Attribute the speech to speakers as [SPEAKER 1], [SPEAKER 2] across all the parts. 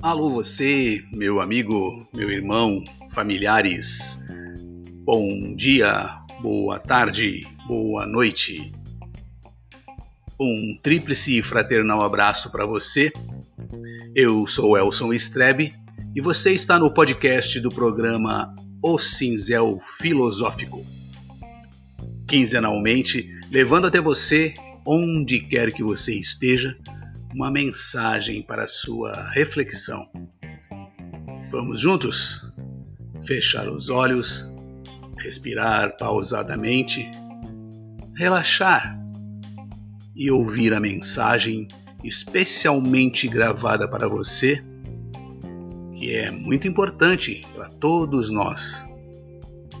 [SPEAKER 1] Alô você, meu amigo, meu irmão, familiares. Bom dia, boa tarde, boa noite. Um tríplice fraternal abraço para você. Eu sou Elson Strebe e você está no podcast do programa O Cinzel Filosófico. Quinzenalmente, levando até você, onde quer que você esteja, uma mensagem para sua reflexão. Vamos juntos? Fechar os olhos, respirar pausadamente, relaxar e ouvir a mensagem especialmente gravada para você, que é muito importante para todos nós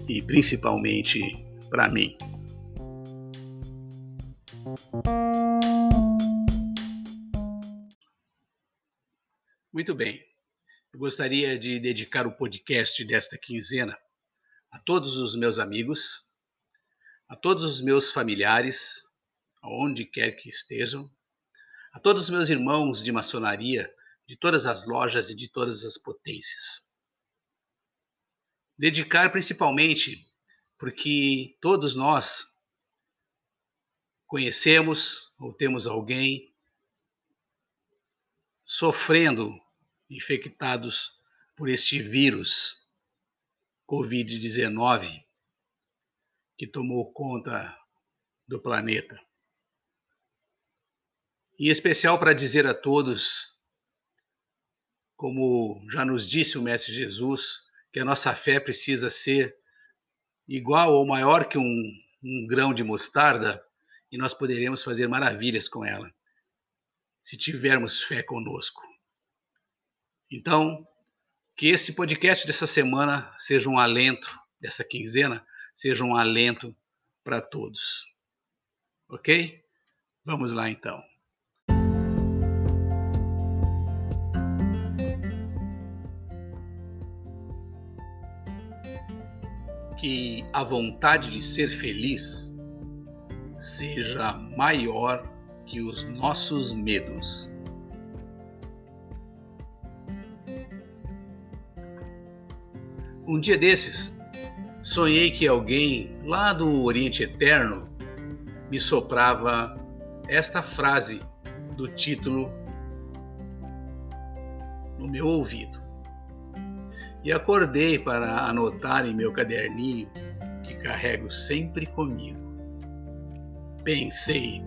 [SPEAKER 1] e principalmente para mim. Muito bem. Eu gostaria de dedicar o podcast desta quinzena a todos os meus amigos, a todos os meus familiares, aonde quer que estejam, a todos os meus irmãos de maçonaria, de todas as lojas e de todas as potências. Dedicar principalmente porque todos nós conhecemos ou temos alguém sofrendo infectados por este vírus Covid-19 que tomou conta do planeta. Em especial para dizer a todos, como já nos disse o Mestre Jesus, que a nossa fé precisa ser igual ou maior que um, um grão de mostarda e nós poderemos fazer maravilhas com ela, se tivermos fé conosco. Então, que esse podcast dessa semana seja um alento, dessa quinzena, seja um alento para todos. Ok? Vamos lá então. Que a vontade de ser feliz seja maior que os nossos medos. Um dia desses, sonhei que alguém lá do Oriente Eterno me soprava esta frase do título no meu ouvido. E acordei para anotar em meu caderninho que carrego sempre comigo. Pensei,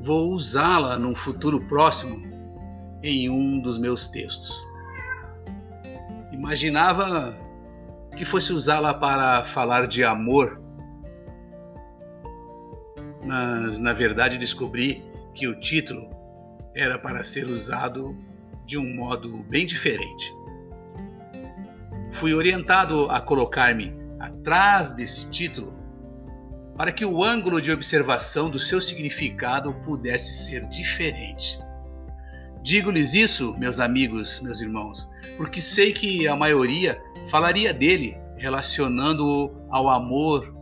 [SPEAKER 1] vou usá-la num futuro próximo em um dos meus textos. Imaginava que fosse usá-la para falar de amor, mas na verdade descobri que o título era para ser usado de um modo bem diferente. Fui orientado a colocar-me atrás desse título para que o ângulo de observação do seu significado pudesse ser diferente. Digo-lhes isso, meus amigos, meus irmãos, porque sei que a maioria falaria dele relacionando-o ao amor,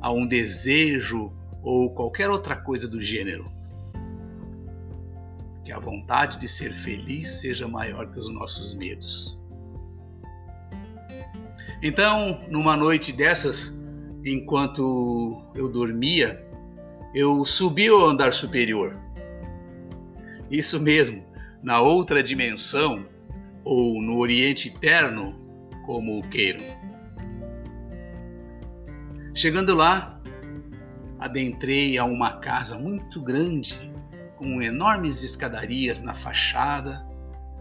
[SPEAKER 1] a um desejo ou qualquer outra coisa do gênero. Que a vontade de ser feliz seja maior que os nossos medos. Então, numa noite dessas, enquanto eu dormia, eu subi ao andar superior. Isso mesmo, na outra dimensão, ou no Oriente Eterno, como o queiram. Chegando lá, adentrei a uma casa muito grande, com enormes escadarias na fachada,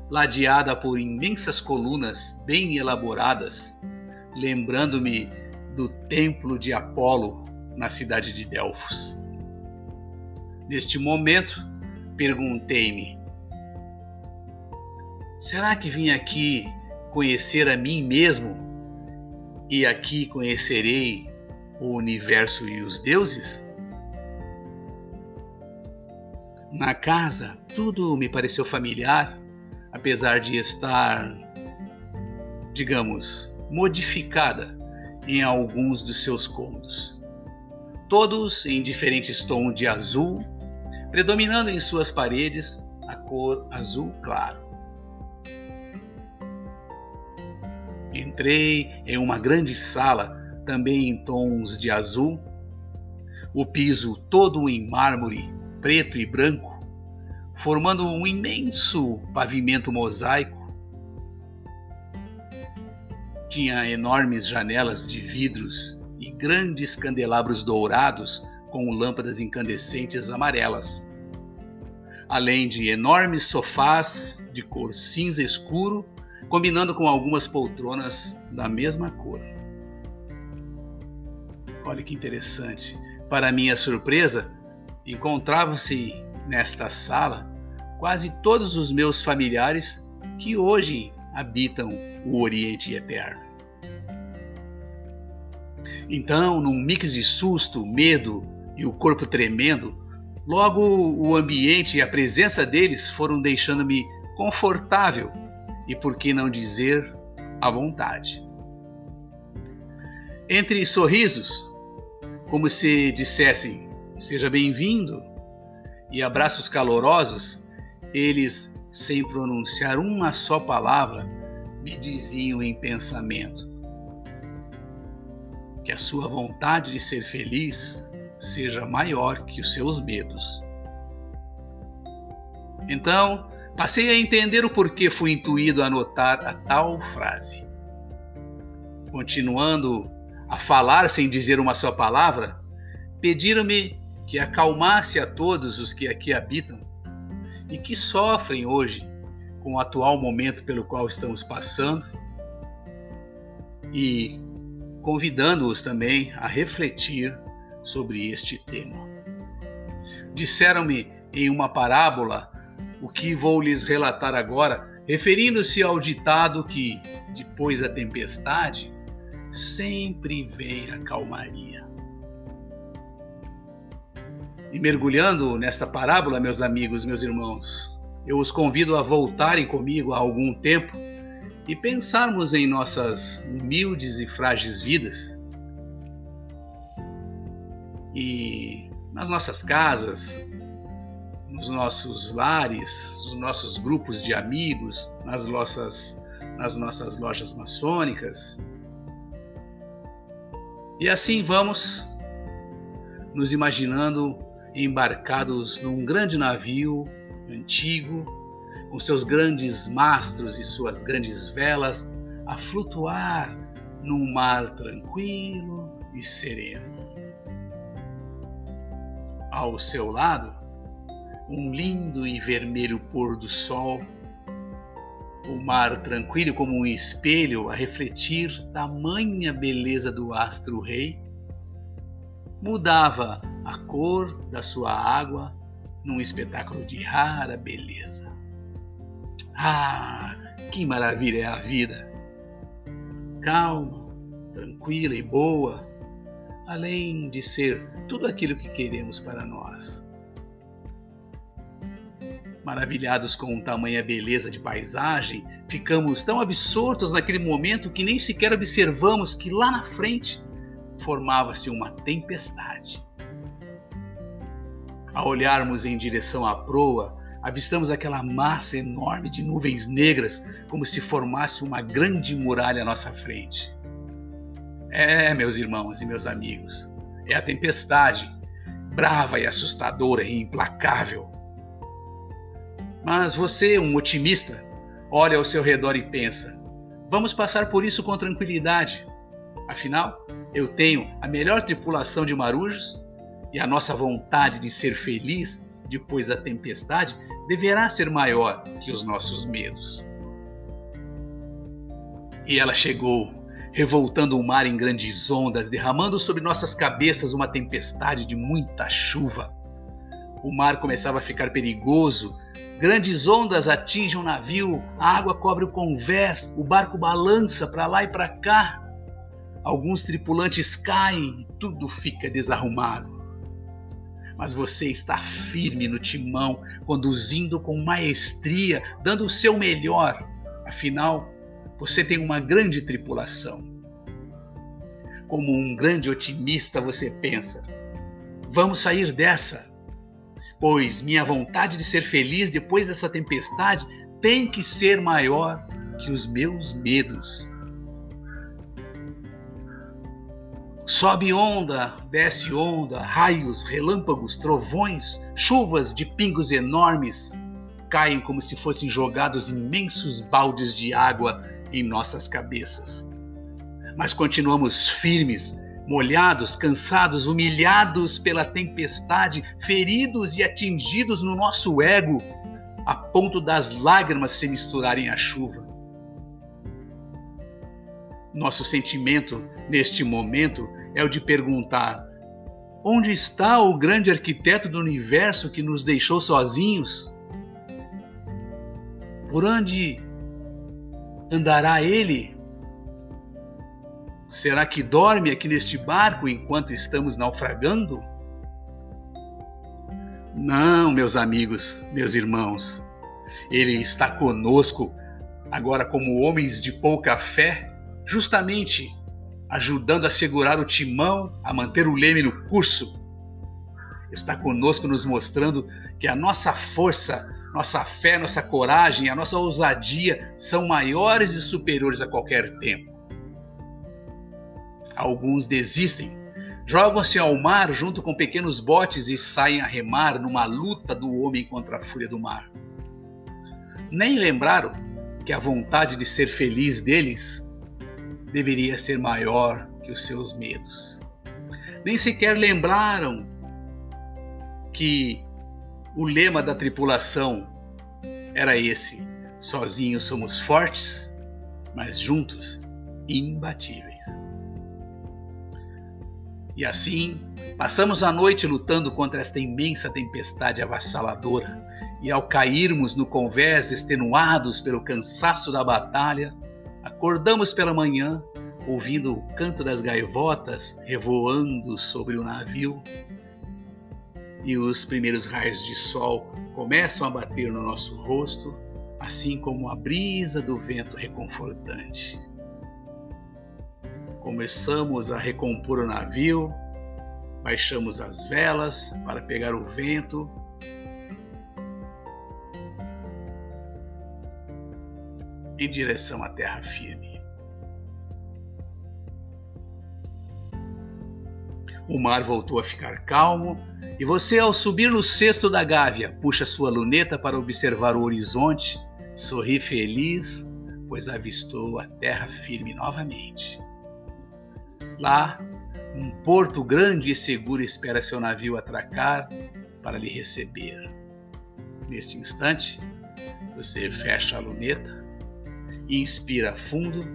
[SPEAKER 1] ladeada por imensas colunas bem elaboradas, lembrando-me do templo de Apolo na cidade de Delfos. Neste momento, perguntei-me: Será que vim aqui conhecer a mim mesmo e aqui conhecerei o universo e os deuses? Na casa, tudo me pareceu familiar, apesar de estar, digamos, modificada em alguns dos seus cômodos. Todos em diferentes tons de azul, predominando em suas paredes a cor azul claro. Entrei em uma grande sala, também em tons de azul, o piso todo em mármore preto e branco, formando um imenso pavimento mosaico. Tinha enormes janelas de vidros e grandes candelabros dourados com lâmpadas incandescentes amarelas, além de enormes sofás de cor cinza escuro combinando com algumas poltronas da mesma cor. Olha que interessante. Para minha surpresa, encontravam-se nesta sala quase todos os meus familiares que hoje habitam o Oriente Eterno. Então, num mix de susto, medo e o corpo tremendo, logo o ambiente e a presença deles foram deixando-me confortável e, por que não dizer, à vontade. Entre sorrisos, como se dissessem: Seja bem-vindo, e abraços calorosos, eles, sem pronunciar uma só palavra, me diziam em pensamento: Que a sua vontade de ser feliz seja maior que os seus medos. Então, Passei a entender o porquê fui intuído a anotar a tal frase. Continuando a falar sem dizer uma só palavra, pediram-me que acalmasse a todos os que aqui habitam e que sofrem hoje com o atual momento pelo qual estamos passando e convidando-os também a refletir sobre este tema. Disseram-me em uma parábola o que vou lhes relatar agora, referindo-se ao ditado que, depois da tempestade, sempre vem a calmaria. E mergulhando nesta parábola, meus amigos, meus irmãos, eu os convido a voltarem comigo há algum tempo e pensarmos em nossas humildes e frágeis vidas e nas nossas casas, nos nossos lares, nos nossos grupos de amigos, nas nossas, nas nossas lojas maçônicas. E assim vamos nos imaginando embarcados num grande navio antigo, com seus grandes mastros e suas grandes velas a flutuar num mar tranquilo e sereno. Ao seu lado, um lindo e vermelho pôr do sol, o mar tranquilo como um espelho a refletir tamanha beleza do astro-rei, mudava a cor da sua água num espetáculo de rara beleza. Ah, que maravilha é a vida! Calma, tranquila e boa, além de ser tudo aquilo que queremos para nós Maravilhados com tamanha beleza de paisagem, ficamos tão absortos naquele momento que nem sequer observamos que lá na frente formava-se uma tempestade. Ao olharmos em direção à proa, avistamos aquela massa enorme de nuvens negras, como se formasse uma grande muralha à nossa frente. É, meus irmãos e meus amigos, é a tempestade, brava e assustadora e implacável mas você, um otimista, olha ao seu redor e pensa: vamos passar por isso com tranquilidade. Afinal, eu tenho a melhor tripulação de marujos e a nossa vontade de ser feliz depois da tempestade deverá ser maior que os nossos medos. E ela chegou, revoltando o mar em grandes ondas, derramando sobre nossas cabeças uma tempestade de muita chuva. O mar começava a ficar perigoso. Grandes ondas atingem o navio, a água cobre o convés, o barco balança para lá e para cá. Alguns tripulantes caem tudo fica desarrumado. Mas você está firme no timão, conduzindo com maestria, dando o seu melhor. Afinal, você tem uma grande tripulação. Como um grande otimista, você pensa: vamos sair dessa pois minha vontade de ser feliz depois dessa tempestade tem que ser maior que os meus medos. Sobe onda, desce onda, raios, relâmpagos, trovões, chuvas de pingos enormes caem como se fossem jogados imensos baldes de água em nossas cabeças. Mas continuamos firmes molhados, cansados, humilhados pela tempestade, feridos e atingidos no nosso ego, a ponto das lágrimas se misturarem à chuva. Nosso sentimento neste momento é o de perguntar: onde está o grande arquiteto do universo que nos deixou sozinhos? Por onde andará ele? Será que dorme aqui neste barco enquanto estamos naufragando? Não, meus amigos, meus irmãos. Ele está conosco agora como homens de pouca fé, justamente ajudando a segurar o timão, a manter o leme no curso. Está conosco nos mostrando que a nossa força, nossa fé, nossa coragem, a nossa ousadia são maiores e superiores a qualquer tempo. Alguns desistem, jogam-se ao mar junto com pequenos botes e saem a remar numa luta do homem contra a fúria do mar. Nem lembraram que a vontade de ser feliz deles deveria ser maior que os seus medos. Nem sequer lembraram que o lema da tripulação era esse: sozinhos somos fortes, mas juntos imbatíveis. E assim, passamos a noite lutando contra esta imensa tempestade avassaladora, e ao cairmos no convés extenuados pelo cansaço da batalha, Acordamos pela manhã, ouvindo o canto das gaivotas revoando sobre o navio, e os primeiros raios de sol começam a bater no nosso rosto, assim como a brisa do vento reconfortante. Começamos a recompor o navio, baixamos as velas para pegar o vento em direção à terra firme. O mar voltou a ficar calmo e você, ao subir no cesto da gávea, puxa sua luneta para observar o horizonte, sorri feliz, pois avistou a terra firme novamente. Lá, um porto grande e seguro espera seu navio atracar para lhe receber. Neste instante, você fecha a luneta inspira fundo,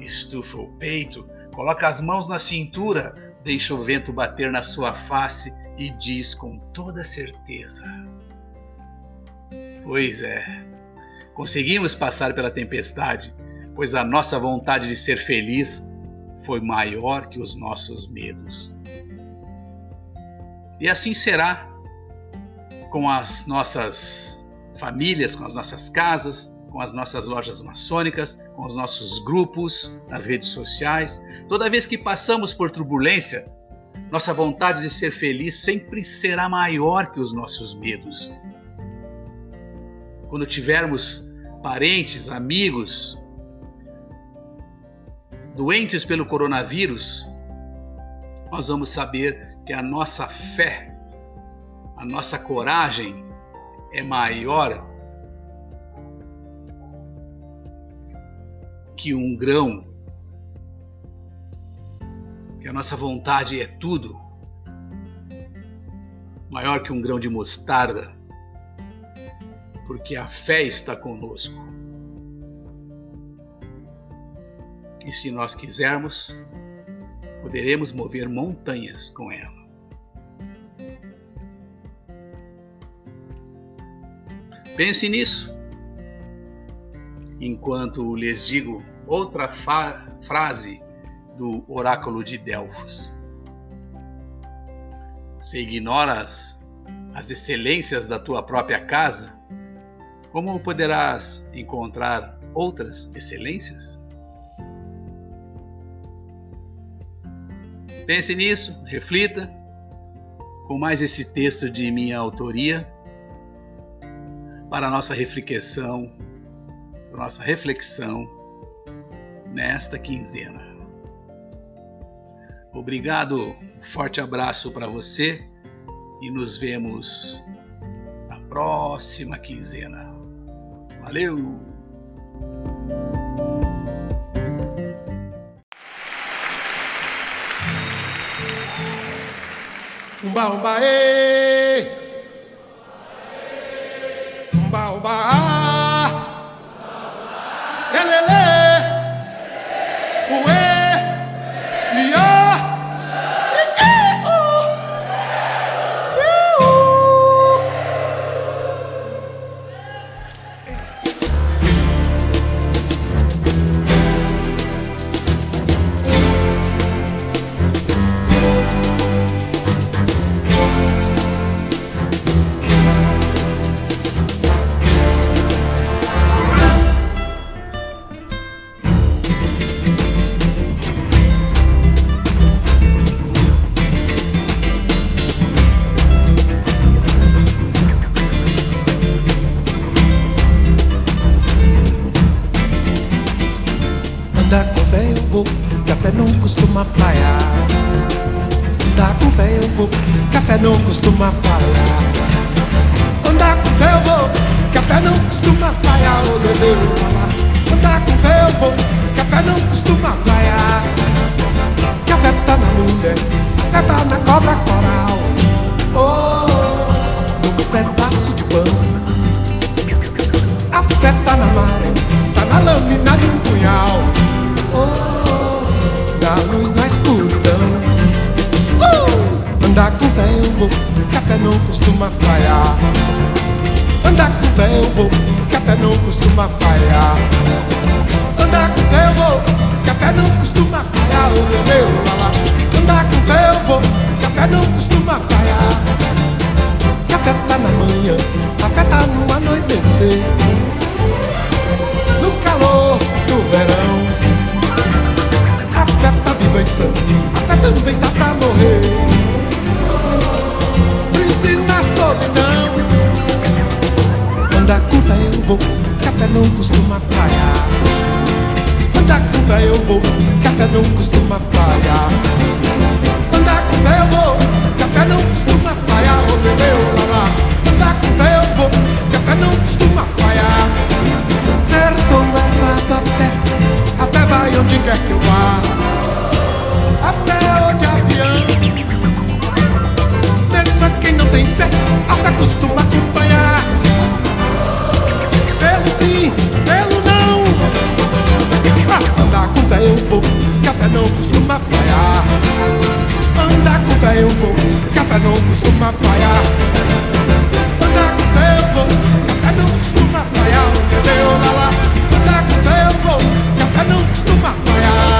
[SPEAKER 1] estufa o peito, coloca as mãos na cintura, deixa o vento bater na sua face e diz com toda certeza: Pois é, conseguimos passar pela tempestade, pois a nossa vontade de ser feliz foi maior que os nossos medos. E assim será com as nossas famílias, com as nossas casas, com as nossas lojas maçônicas, com os nossos grupos nas redes sociais. Toda vez que passamos por turbulência, nossa vontade de ser feliz sempre será maior que os nossos medos. Quando tivermos parentes, amigos doentes pelo coronavírus, nós vamos saber que a nossa fé, a nossa coragem é maior que um grão, que a nossa vontade é tudo, maior que um grão de mostarda, porque a fé está conosco. Se nós quisermos, poderemos mover montanhas com ela. Pense nisso enquanto lhes digo outra frase do oráculo de Delfos. Se ignoras as excelências da tua própria casa, como poderás encontrar outras excelências? Pense nisso, reflita, com mais esse texto de minha autoria, para nossa reflexão nossa reflexão nesta quinzena. Obrigado, um forte abraço para você e nos vemos na próxima quinzena. Valeu!
[SPEAKER 2] Tumba, umba, eh. Tumba. Ah. Café tá na mulher, café tá na cobra coral. Oh, no pedaço de pão. A fé tá na maré, tá na lâmina de um punhal. Oh, na luz, na escuridão. Uh! Andar com fé eu vou, café não costuma falhar. Andar com fé eu vou, café não costuma falhar. Andar com fé café não costuma falhar. Oh, meu Deus, lá. Andar com fé eu vou, café não costuma falhar. Café tá na manhã, costuma acompanhar. Pelo sim, pelo não. Ah, Andar com fé eu vou, café não costuma falhar. Andar com fé eu vou, café não costuma falhar. Andar com fé eu vou, café não costuma falhar. Andar com fé eu vou, café não costuma falhar.